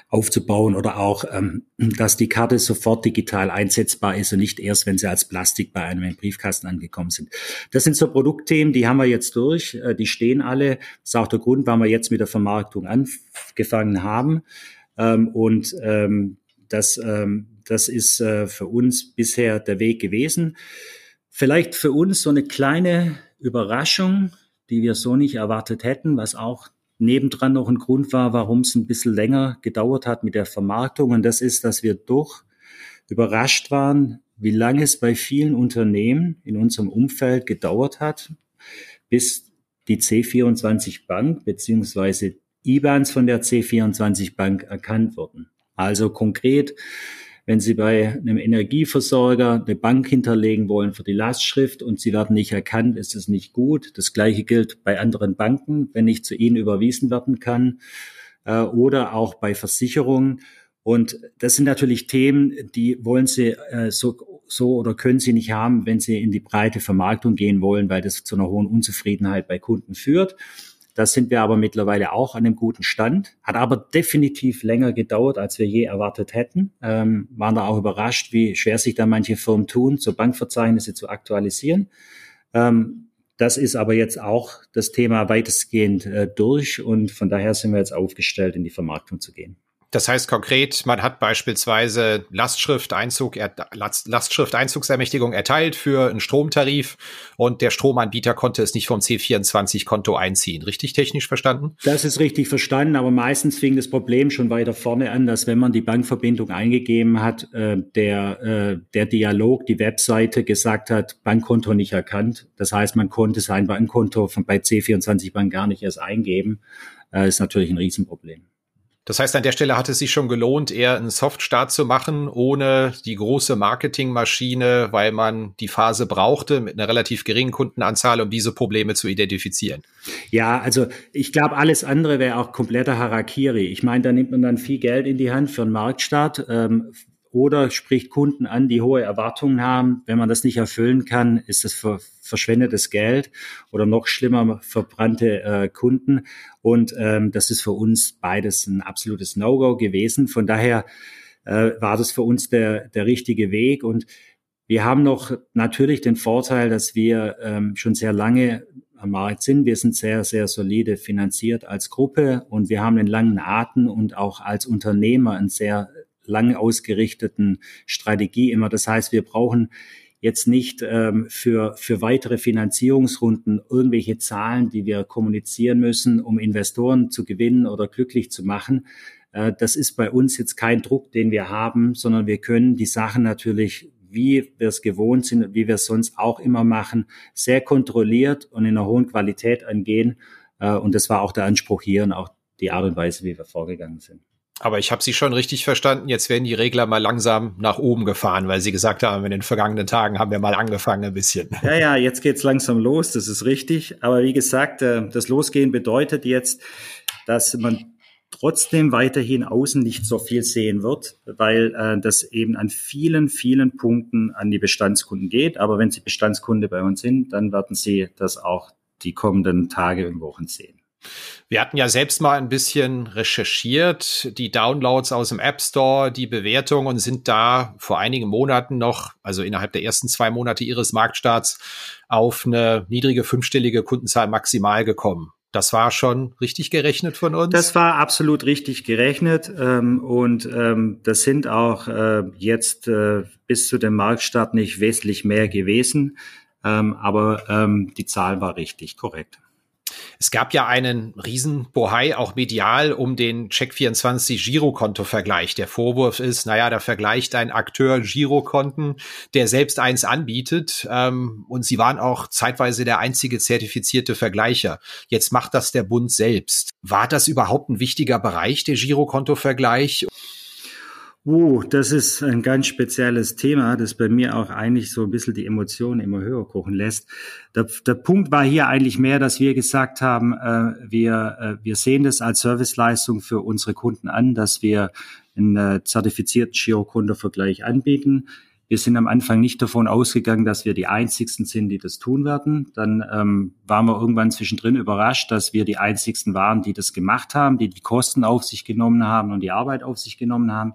aufzubauen oder auch, ähm, dass die Karte sofort digital einsetzbar ist und nicht erst, wenn sie als Plastik bei einem im Briefkasten angekommen sind. Das sind so Produktthemen, die haben wir jetzt durch, äh, die stehen alle. Das ist auch der Grund, warum wir jetzt mit der Vermarktung angefangen haben. Ähm, und ähm, das, ähm, das ist äh, für uns bisher der Weg gewesen. Vielleicht für uns so eine kleine Überraschung, die wir so nicht erwartet hätten, was auch nebendran noch ein Grund war, warum es ein bisschen länger gedauert hat mit der Vermarktung. Und das ist, dass wir doch überrascht waren, wie lange es bei vielen Unternehmen in unserem Umfeld gedauert hat, bis die C24 Bank beziehungsweise IBANs von der C24 Bank erkannt wurden. Also konkret wenn Sie bei einem Energieversorger eine Bank hinterlegen wollen für die Lastschrift und Sie werden nicht erkannt, ist es nicht gut. Das Gleiche gilt bei anderen Banken, wenn nicht zu Ihnen überwiesen werden kann äh, oder auch bei Versicherungen. Und das sind natürlich Themen, die wollen Sie äh, so, so oder können Sie nicht haben, wenn Sie in die breite Vermarktung gehen wollen, weil das zu einer hohen Unzufriedenheit bei Kunden führt. Da sind wir aber mittlerweile auch an einem guten Stand. Hat aber definitiv länger gedauert, als wir je erwartet hätten. Ähm, waren da auch überrascht, wie schwer sich da manche Firmen tun, so Bankverzeichnisse zu aktualisieren. Ähm, das ist aber jetzt auch das Thema weitestgehend äh, durch und von daher sind wir jetzt aufgestellt, in die Vermarktung zu gehen. Das heißt konkret, man hat beispielsweise Lastschrifteinzug, Lastschrifteinzugsermächtigung erteilt für einen Stromtarif und der Stromanbieter konnte es nicht vom C24-Konto einziehen. Richtig technisch verstanden? Das ist richtig verstanden, aber meistens fing das Problem schon weiter vorne an, dass wenn man die Bankverbindung eingegeben hat, äh, der, äh, der Dialog, die Webseite gesagt hat, Bankkonto nicht erkannt. Das heißt, man konnte sein Bankkonto von bei C24 Bank gar nicht erst eingeben. Äh, ist natürlich ein Riesenproblem. Das heißt, an der Stelle hat es sich schon gelohnt, eher einen Softstart zu machen, ohne die große Marketingmaschine, weil man die Phase brauchte mit einer relativ geringen Kundenanzahl, um diese Probleme zu identifizieren. Ja, also ich glaube, alles andere wäre auch kompletter Harakiri. Ich meine, da nimmt man dann viel Geld in die Hand für einen Marktstart. Ähm, oder spricht Kunden an, die hohe Erwartungen haben. Wenn man das nicht erfüllen kann, ist das ver verschwendetes Geld oder noch schlimmer verbrannte äh, Kunden. Und ähm, das ist für uns beides ein absolutes No-Go gewesen. Von daher äh, war das für uns der, der richtige Weg. Und wir haben noch natürlich den Vorteil, dass wir ähm, schon sehr lange am Markt sind. Wir sind sehr, sehr solide finanziert als Gruppe und wir haben einen langen Atem und auch als Unternehmer einen sehr lang ausgerichteten Strategie immer. Das heißt, wir brauchen jetzt nicht ähm, für, für weitere Finanzierungsrunden irgendwelche Zahlen, die wir kommunizieren müssen, um Investoren zu gewinnen oder glücklich zu machen. Äh, das ist bei uns jetzt kein Druck, den wir haben, sondern wir können die Sachen natürlich wie wir es gewohnt sind und wie wir es sonst auch immer machen, sehr kontrolliert und in einer hohen Qualität angehen. Äh, und das war auch der Anspruch hier und auch die Art und Weise, wie wir vorgegangen sind. Aber ich habe Sie schon richtig verstanden. Jetzt werden die Regler mal langsam nach oben gefahren, weil Sie gesagt haben, in den vergangenen Tagen haben wir mal angefangen ein bisschen. Ja, ja, jetzt geht's langsam los. Das ist richtig. Aber wie gesagt, äh, das Losgehen bedeutet jetzt, dass man trotzdem weiterhin außen nicht so viel sehen wird, weil äh, das eben an vielen, vielen Punkten an die Bestandskunden geht. Aber wenn Sie Bestandskunde bei uns sind, dann werden Sie das auch die kommenden Tage und Wochen sehen. Wir hatten ja selbst mal ein bisschen recherchiert, die Downloads aus dem App Store, die Bewertung und sind da vor einigen Monaten noch, also innerhalb der ersten zwei Monate ihres Marktstarts, auf eine niedrige fünfstellige Kundenzahl maximal gekommen. Das war schon richtig gerechnet von uns? Das war absolut richtig gerechnet ähm, und ähm, das sind auch äh, jetzt äh, bis zu dem Marktstart nicht wesentlich mehr gewesen, ähm, aber ähm, die Zahl war richtig korrekt. Es gab ja einen riesen Bohai auch medial um den Check24 Girokonto-Vergleich. Der Vorwurf ist, naja, da vergleicht ein Akteur Girokonten, der selbst eins anbietet. Ähm, und sie waren auch zeitweise der einzige zertifizierte Vergleicher. Jetzt macht das der Bund selbst. War das überhaupt ein wichtiger Bereich, der Girokonto-Vergleich? Uh, das ist ein ganz spezielles Thema, das bei mir auch eigentlich so ein bisschen die Emotionen immer höher kochen lässt. Der, der Punkt war hier eigentlich mehr, dass wir gesagt haben, äh, wir, äh, wir sehen das als Serviceleistung für unsere Kunden an, dass wir einen äh, zertifizierten Girokontovergleich anbieten. Wir sind am Anfang nicht davon ausgegangen, dass wir die Einzigsten sind, die das tun werden. Dann ähm, waren wir irgendwann zwischendrin überrascht, dass wir die Einzigsten waren, die das gemacht haben, die die Kosten auf sich genommen haben und die Arbeit auf sich genommen haben.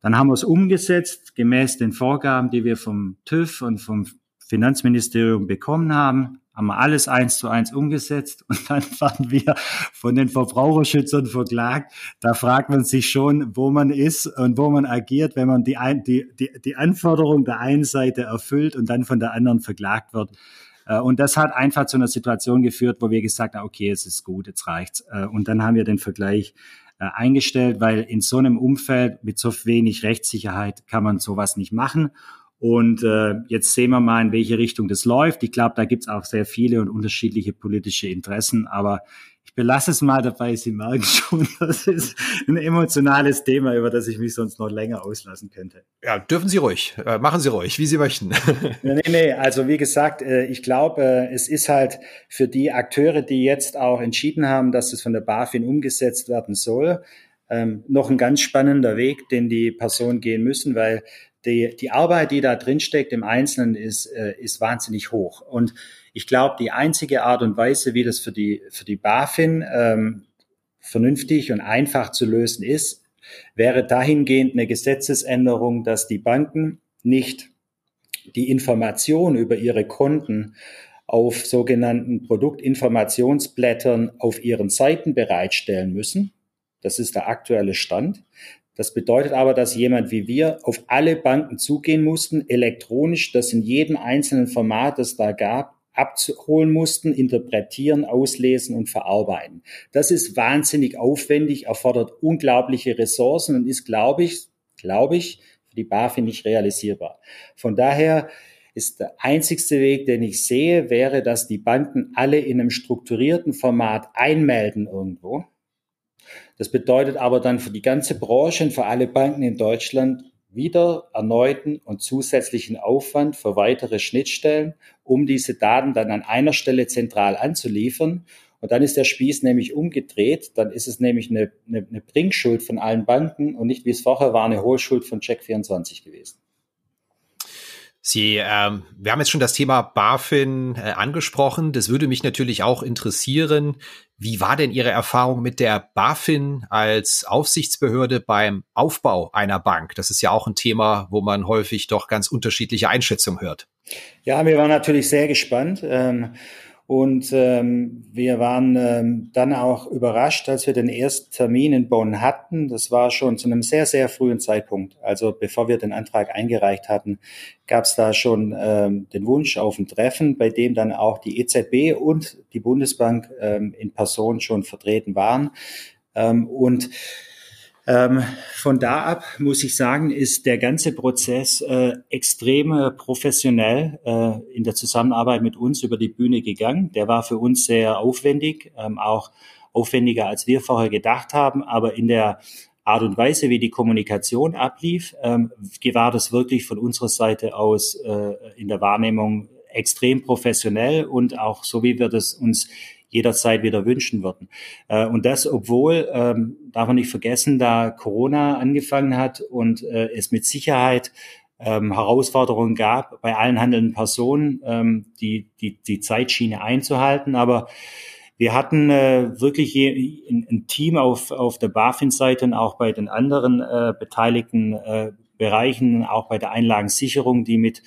Dann haben wir es umgesetzt, gemäß den Vorgaben, die wir vom TÜV und vom Finanzministerium bekommen haben, haben wir alles eins zu eins umgesetzt und dann waren wir von den Verbraucherschützern verklagt. Da fragt man sich schon, wo man ist und wo man agiert, wenn man die, die, die, Anforderung der einen Seite erfüllt und dann von der anderen verklagt wird. Äh, und das hat einfach zu einer Situation geführt, wo wir gesagt haben, okay, es ist gut, jetzt reicht's. Äh, und dann haben wir den Vergleich eingestellt, weil in so einem Umfeld mit so wenig Rechtssicherheit kann man sowas nicht machen. Und äh, jetzt sehen wir mal, in welche Richtung das läuft. Ich glaube, da gibt es auch sehr viele und unterschiedliche politische Interessen. Aber belasse es mal dabei. Sie merken schon, das ist ein emotionales Thema, über das ich mich sonst noch länger auslassen könnte. Ja, dürfen Sie ruhig. Äh, machen Sie ruhig, wie Sie möchten. nee, nee, also wie gesagt, äh, ich glaube, äh, es ist halt für die Akteure, die jetzt auch entschieden haben, dass es von der BaFin umgesetzt werden soll, ähm, noch ein ganz spannender Weg, den die Personen gehen müssen, weil die, die Arbeit, die da drin steckt im Einzelnen, ist, ist wahnsinnig hoch. Und ich glaube, die einzige Art und Weise, wie das für die, für die BaFin ähm, vernünftig und einfach zu lösen ist, wäre dahingehend eine Gesetzesänderung, dass die Banken nicht die Information über ihre Konten auf sogenannten Produktinformationsblättern auf ihren Seiten bereitstellen müssen. Das ist der aktuelle Stand. Das bedeutet aber, dass jemand wie wir auf alle Banken zugehen mussten, elektronisch, das in jedem einzelnen Format, das da gab, abholen mussten, interpretieren, auslesen und verarbeiten. Das ist wahnsinnig aufwendig, erfordert unglaubliche Ressourcen und ist, glaube ich, glaube ich, für die BaFin nicht realisierbar. Von daher ist der einzigste Weg, den ich sehe, wäre, dass die Banken alle in einem strukturierten Format einmelden irgendwo. Das bedeutet aber dann für die ganze Branche und für alle Banken in Deutschland wieder erneuten und zusätzlichen Aufwand für weitere Schnittstellen, um diese Daten dann an einer Stelle zentral anzuliefern. Und dann ist der Spieß nämlich umgedreht. Dann ist es nämlich eine, eine, eine Bringschuld von allen Banken und nicht wie es vorher war, eine Hohlschuld von Check24 gewesen. Sie, ähm, wir haben jetzt schon das Thema BaFin äh, angesprochen. Das würde mich natürlich auch interessieren. Wie war denn Ihre Erfahrung mit der BaFin als Aufsichtsbehörde beim Aufbau einer Bank? Das ist ja auch ein Thema, wo man häufig doch ganz unterschiedliche Einschätzungen hört. Ja, wir waren natürlich sehr gespannt. Ähm und ähm, wir waren ähm, dann auch überrascht, als wir den ersten Termin in Bonn hatten. Das war schon zu einem sehr, sehr frühen Zeitpunkt. Also bevor wir den Antrag eingereicht hatten, gab es da schon ähm, den Wunsch auf ein Treffen, bei dem dann auch die EZB und die Bundesbank ähm, in Person schon vertreten waren. Ähm, und ähm, von da ab muss ich sagen, ist der ganze Prozess äh, extrem äh, professionell äh, in der Zusammenarbeit mit uns über die Bühne gegangen. Der war für uns sehr aufwendig, ähm, auch aufwendiger als wir vorher gedacht haben, aber in der Art und Weise, wie die Kommunikation ablief, ähm, war das wirklich von unserer Seite aus äh, in der Wahrnehmung extrem professionell und auch so, wie wir das uns jederzeit wieder wünschen würden. Äh, und das, obwohl, ähm, darf man nicht vergessen, da Corona angefangen hat und äh, es mit Sicherheit ähm, Herausforderungen gab bei allen handelnden Personen, ähm, die, die, die Zeitschiene einzuhalten. Aber wir hatten äh, wirklich ein, ein, Team auf, auf der BaFin-Seite und auch bei den anderen äh, beteiligten äh, Bereichen, auch bei der Einlagensicherung, die mit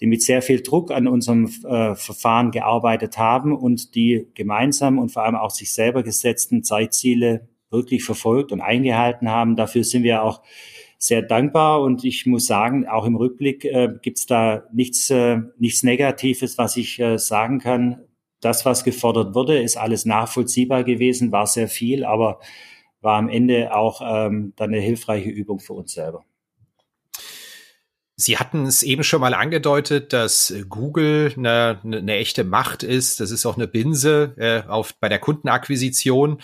die mit sehr viel Druck an unserem äh, Verfahren gearbeitet haben und die gemeinsam und vor allem auch sich selber gesetzten Zeitziele wirklich verfolgt und eingehalten haben. Dafür sind wir auch sehr dankbar und ich muss sagen, auch im Rückblick äh, gibt es da nichts, äh, nichts Negatives, was ich äh, sagen kann. Das, was gefordert wurde, ist alles nachvollziehbar gewesen, war sehr viel, aber war am Ende auch ähm, dann eine hilfreiche Übung für uns selber. Sie hatten es eben schon mal angedeutet, dass Google eine, eine, echte Macht ist. Das ist auch eine Binse äh, auf, bei der Kundenakquisition.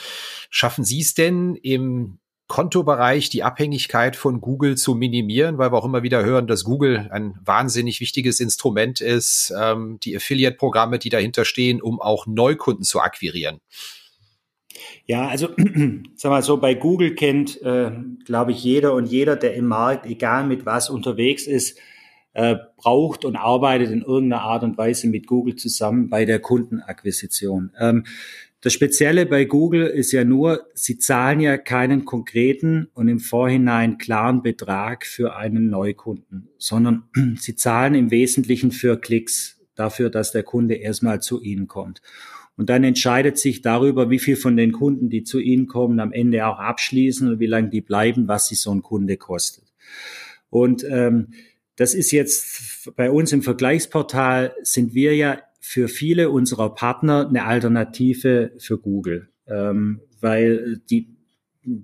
Schaffen Sie es denn im Kontobereich die Abhängigkeit von Google zu minimieren, weil wir auch immer wieder hören, dass Google ein wahnsinnig wichtiges Instrument ist, ähm, die Affiliate-Programme, die dahinter stehen, um auch Neukunden zu akquirieren. Ja, also sag mal so, bei Google kennt, äh, glaube ich, jeder und jeder, der im Markt, egal mit was unterwegs ist, äh, braucht und arbeitet in irgendeiner Art und Weise mit Google zusammen bei der Kundenakquisition. Ähm, das Spezielle bei Google ist ja nur, sie zahlen ja keinen konkreten und im Vorhinein klaren Betrag für einen Neukunden, sondern sie zahlen im Wesentlichen für Klicks, dafür, dass der Kunde erstmal zu ihnen kommt. Und dann entscheidet sich darüber, wie viel von den Kunden, die zu Ihnen kommen, am Ende auch abschließen und wie lange die bleiben, was sich so ein Kunde kostet. Und ähm, das ist jetzt bei uns im Vergleichsportal sind wir ja für viele unserer Partner eine Alternative für Google, ähm, weil die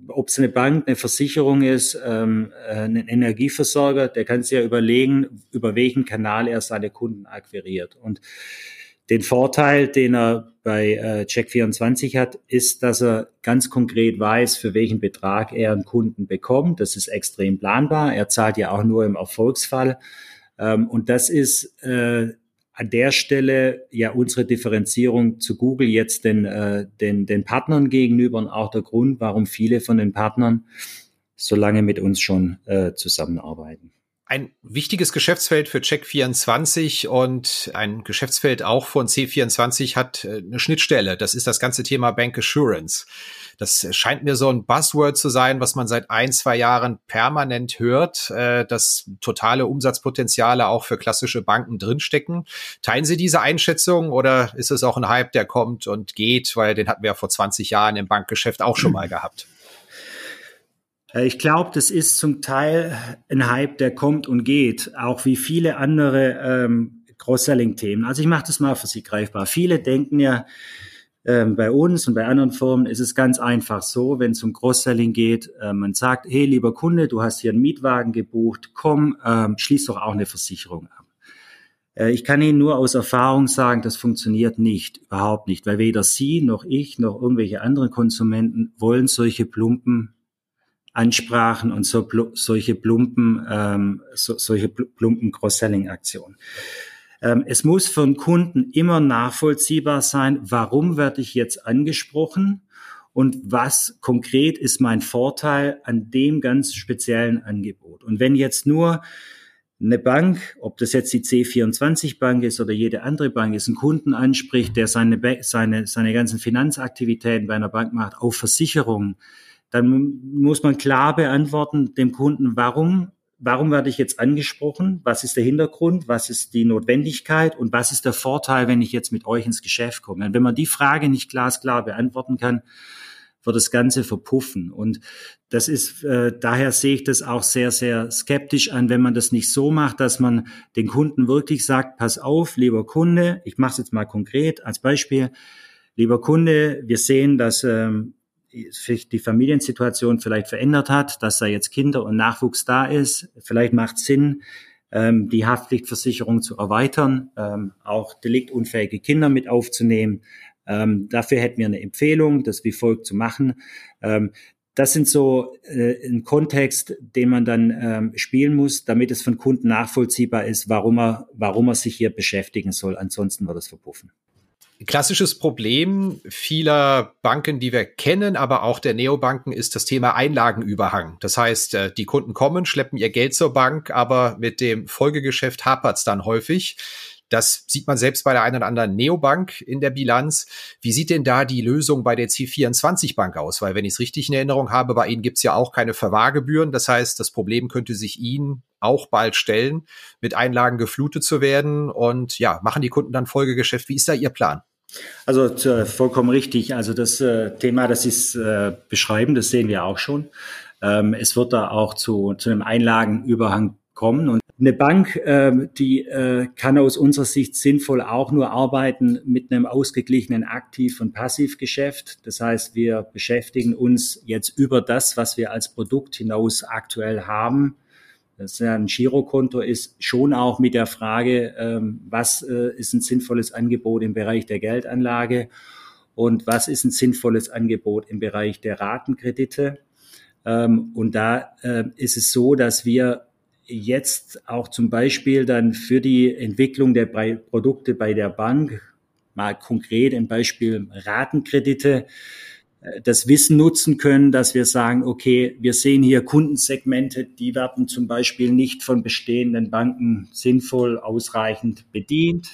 ob es eine Bank, eine Versicherung ist, ähm, äh, ein Energieversorger, der kann sich ja überlegen, über welchen Kanal er seine Kunden akquiriert. Und den Vorteil, den er bei äh, Check24 hat, ist, dass er ganz konkret weiß, für welchen Betrag er einen Kunden bekommt. Das ist extrem planbar. Er zahlt ja auch nur im Erfolgsfall. Ähm, und das ist äh, an der Stelle ja unsere Differenzierung zu Google jetzt den, äh, den, den Partnern gegenüber und auch der Grund, warum viele von den Partnern so lange mit uns schon äh, zusammenarbeiten ein wichtiges Geschäftsfeld für Check24 und ein Geschäftsfeld auch von C24 hat äh, eine Schnittstelle. Das ist das ganze Thema Bank Assurance. Das scheint mir so ein Buzzword zu sein, was man seit ein, zwei Jahren permanent hört, äh, dass totale Umsatzpotenziale auch für klassische Banken drinstecken. Teilen Sie diese Einschätzung oder ist es auch ein Hype, der kommt und geht, weil den hatten wir ja vor 20 Jahren im Bankgeschäft auch schon mal gehabt? Äh, ich glaube, das ist zum Teil ein Hype, der kommt und geht, auch wie viele andere ähm, Cross-Selling-Themen. Also ich mache das mal für Sie greifbar. Viele denken ja, ähm, bei uns und bei anderen Firmen ist es ganz einfach so, wenn es um Cross-Selling geht, äh, man sagt, hey, lieber Kunde, du hast hier einen Mietwagen gebucht, komm, ähm, schließ doch auch eine Versicherung ab. Äh, ich kann Ihnen nur aus Erfahrung sagen, das funktioniert nicht, überhaupt nicht, weil weder Sie noch ich noch irgendwelche anderen Konsumenten wollen solche plumpen Ansprachen und so solche plumpen, ähm, so, solche plumpen Cross-Selling-Aktionen. Ähm, es muss für einen Kunden immer nachvollziehbar sein, warum werde ich jetzt angesprochen und was konkret ist mein Vorteil an dem ganz speziellen Angebot. Und wenn jetzt nur eine Bank, ob das jetzt die C24 Bank ist oder jede andere Bank ist, einen Kunden anspricht, der seine, seine, seine ganzen Finanzaktivitäten bei einer Bank macht, auf Versicherungen, dann muss man klar beantworten dem Kunden, warum, warum werde ich jetzt angesprochen? Was ist der Hintergrund? Was ist die Notwendigkeit? Und was ist der Vorteil, wenn ich jetzt mit euch ins Geschäft komme? Und wenn man die Frage nicht glasklar beantworten kann, wird das Ganze verpuffen. Und das ist, äh, daher sehe ich das auch sehr, sehr skeptisch an, wenn man das nicht so macht, dass man den Kunden wirklich sagt, pass auf, lieber Kunde, ich mache es jetzt mal konkret als Beispiel, lieber Kunde, wir sehen, dass ähm, sich die Familiensituation vielleicht verändert hat, dass da jetzt Kinder und Nachwuchs da ist. Vielleicht macht es Sinn, ähm, die Haftpflichtversicherung zu erweitern, ähm, auch deliktunfähige Kinder mit aufzunehmen. Ähm, dafür hätten wir eine Empfehlung, das wie folgt zu machen. Ähm, das sind so äh, ein Kontext, den man dann ähm, spielen muss, damit es von Kunden nachvollziehbar ist, warum er, warum er sich hier beschäftigen soll. Ansonsten wird es verpuffen. Klassisches Problem vieler Banken, die wir kennen, aber auch der Neobanken ist das Thema Einlagenüberhang. Das heißt, äh, die Kunden kommen, schleppen ihr Geld zur Bank, aber mit dem Folgegeschäft hapert es dann häufig. Das sieht man selbst bei der einen oder anderen Neobank in der Bilanz. Wie sieht denn da die Lösung bei der C24 Bank aus? Weil wenn ich es richtig in Erinnerung habe, bei Ihnen gibt es ja auch keine Verwahrgebühren. Das heißt, das Problem könnte sich Ihnen auch bald stellen, mit Einlagen geflutet zu werden. Und ja, machen die Kunden dann Folgegeschäft? Wie ist da Ihr Plan? Also äh, vollkommen richtig. Also das äh, Thema, das ist äh, beschreiben, das sehen wir auch schon. Ähm, es wird da auch zu, zu einem Einlagenüberhang kommen. Und eine Bank, äh, die kann aus unserer Sicht sinnvoll auch nur arbeiten mit einem ausgeglichenen Aktiv- und Passivgeschäft. Das heißt, wir beschäftigen uns jetzt über das, was wir als Produkt hinaus aktuell haben. Das ist ja ein Girokonto ist schon auch mit der Frage, ähm, was äh, ist ein sinnvolles Angebot im Bereich der Geldanlage und was ist ein sinnvolles Angebot im Bereich der Ratenkredite. Ähm, und da äh, ist es so, dass wir jetzt auch zum Beispiel dann für die Entwicklung der Produkte bei der Bank, mal konkret im Beispiel Ratenkredite, das Wissen nutzen können, dass wir sagen, okay, wir sehen hier Kundensegmente, die werden zum Beispiel nicht von bestehenden Banken sinnvoll ausreichend bedient.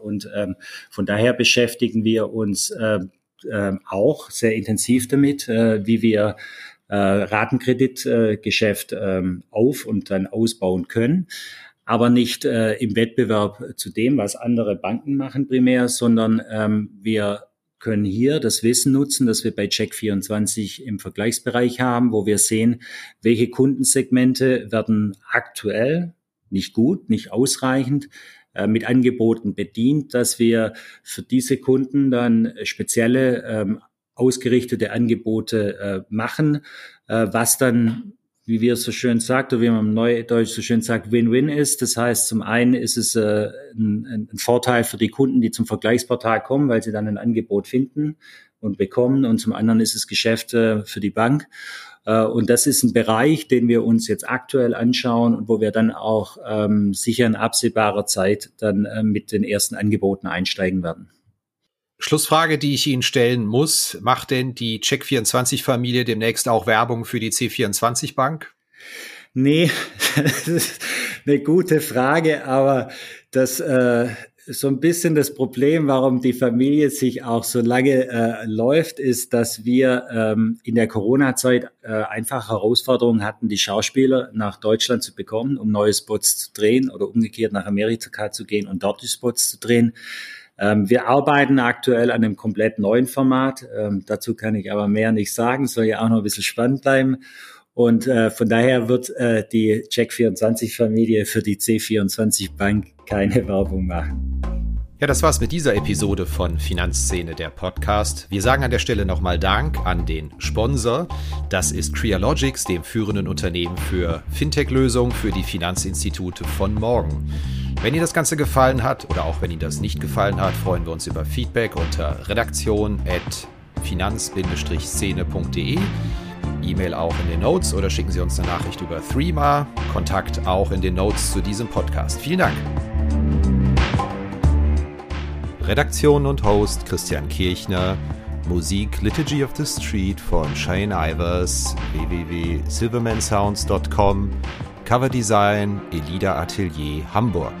Und ähm, von daher beschäftigen wir uns äh, äh, auch sehr intensiv damit, äh, wie wir äh, Ratenkreditgeschäft äh, auf und dann ausbauen können. Aber nicht äh, im Wettbewerb zu dem, was andere Banken machen primär, sondern ähm, wir können hier das Wissen nutzen, das wir bei Check24 im Vergleichsbereich haben, wo wir sehen, welche Kundensegmente werden aktuell nicht gut, nicht ausreichend äh, mit Angeboten bedient, dass wir für diese Kunden dann spezielle ähm, ausgerichtete Angebote äh, machen, äh, was dann, wie wir es so schön sagt, oder wie man im Neudeutsch so schön sagt, Win-Win ist. Das heißt, zum einen ist es äh, ein, ein Vorteil für die Kunden, die zum Vergleichsportal kommen, weil sie dann ein Angebot finden und bekommen. Und zum anderen ist es Geschäft äh, für die Bank. Äh, und das ist ein Bereich, den wir uns jetzt aktuell anschauen und wo wir dann auch ähm, sicher in absehbarer Zeit dann äh, mit den ersten Angeboten einsteigen werden. Schlussfrage, die ich Ihnen stellen muss. Macht denn die Check24-Familie demnächst auch Werbung für die C24-Bank? Nee, das ist eine gute Frage, aber das äh, so ein bisschen das Problem, warum die Familie sich auch so lange äh, läuft, ist, dass wir ähm, in der Corona-Zeit äh, einfach Herausforderungen hatten, die Schauspieler nach Deutschland zu bekommen, um neue Spots zu drehen oder umgekehrt nach Amerika zu gehen und dort die Spots zu drehen. Ähm, wir arbeiten aktuell an einem komplett neuen Format. Ähm, dazu kann ich aber mehr nicht sagen. soll ja auch noch ein bisschen spannend bleiben. Und äh, von daher wird äh, die Check24-Familie für die C24 Bank keine Werbung machen. Ja, das war's mit dieser Episode von Finanzszene, der Podcast. Wir sagen an der Stelle nochmal Dank an den Sponsor. Das ist Crealogics, dem führenden Unternehmen für Fintech-Lösungen für die Finanzinstitute von morgen. Wenn Ihnen das Ganze gefallen hat oder auch wenn Ihnen das nicht gefallen hat, freuen wir uns über Feedback unter redaktion.finanz-szene.de. E-Mail auch in den Notes oder schicken Sie uns eine Nachricht über Threema. Kontakt auch in den Notes zu diesem Podcast. Vielen Dank. Redaktion und Host Christian Kirchner. Musik Liturgy of the Street von Shane Ivers, www.silvermansounds.com. Coverdesign Elida Atelier Hamburg.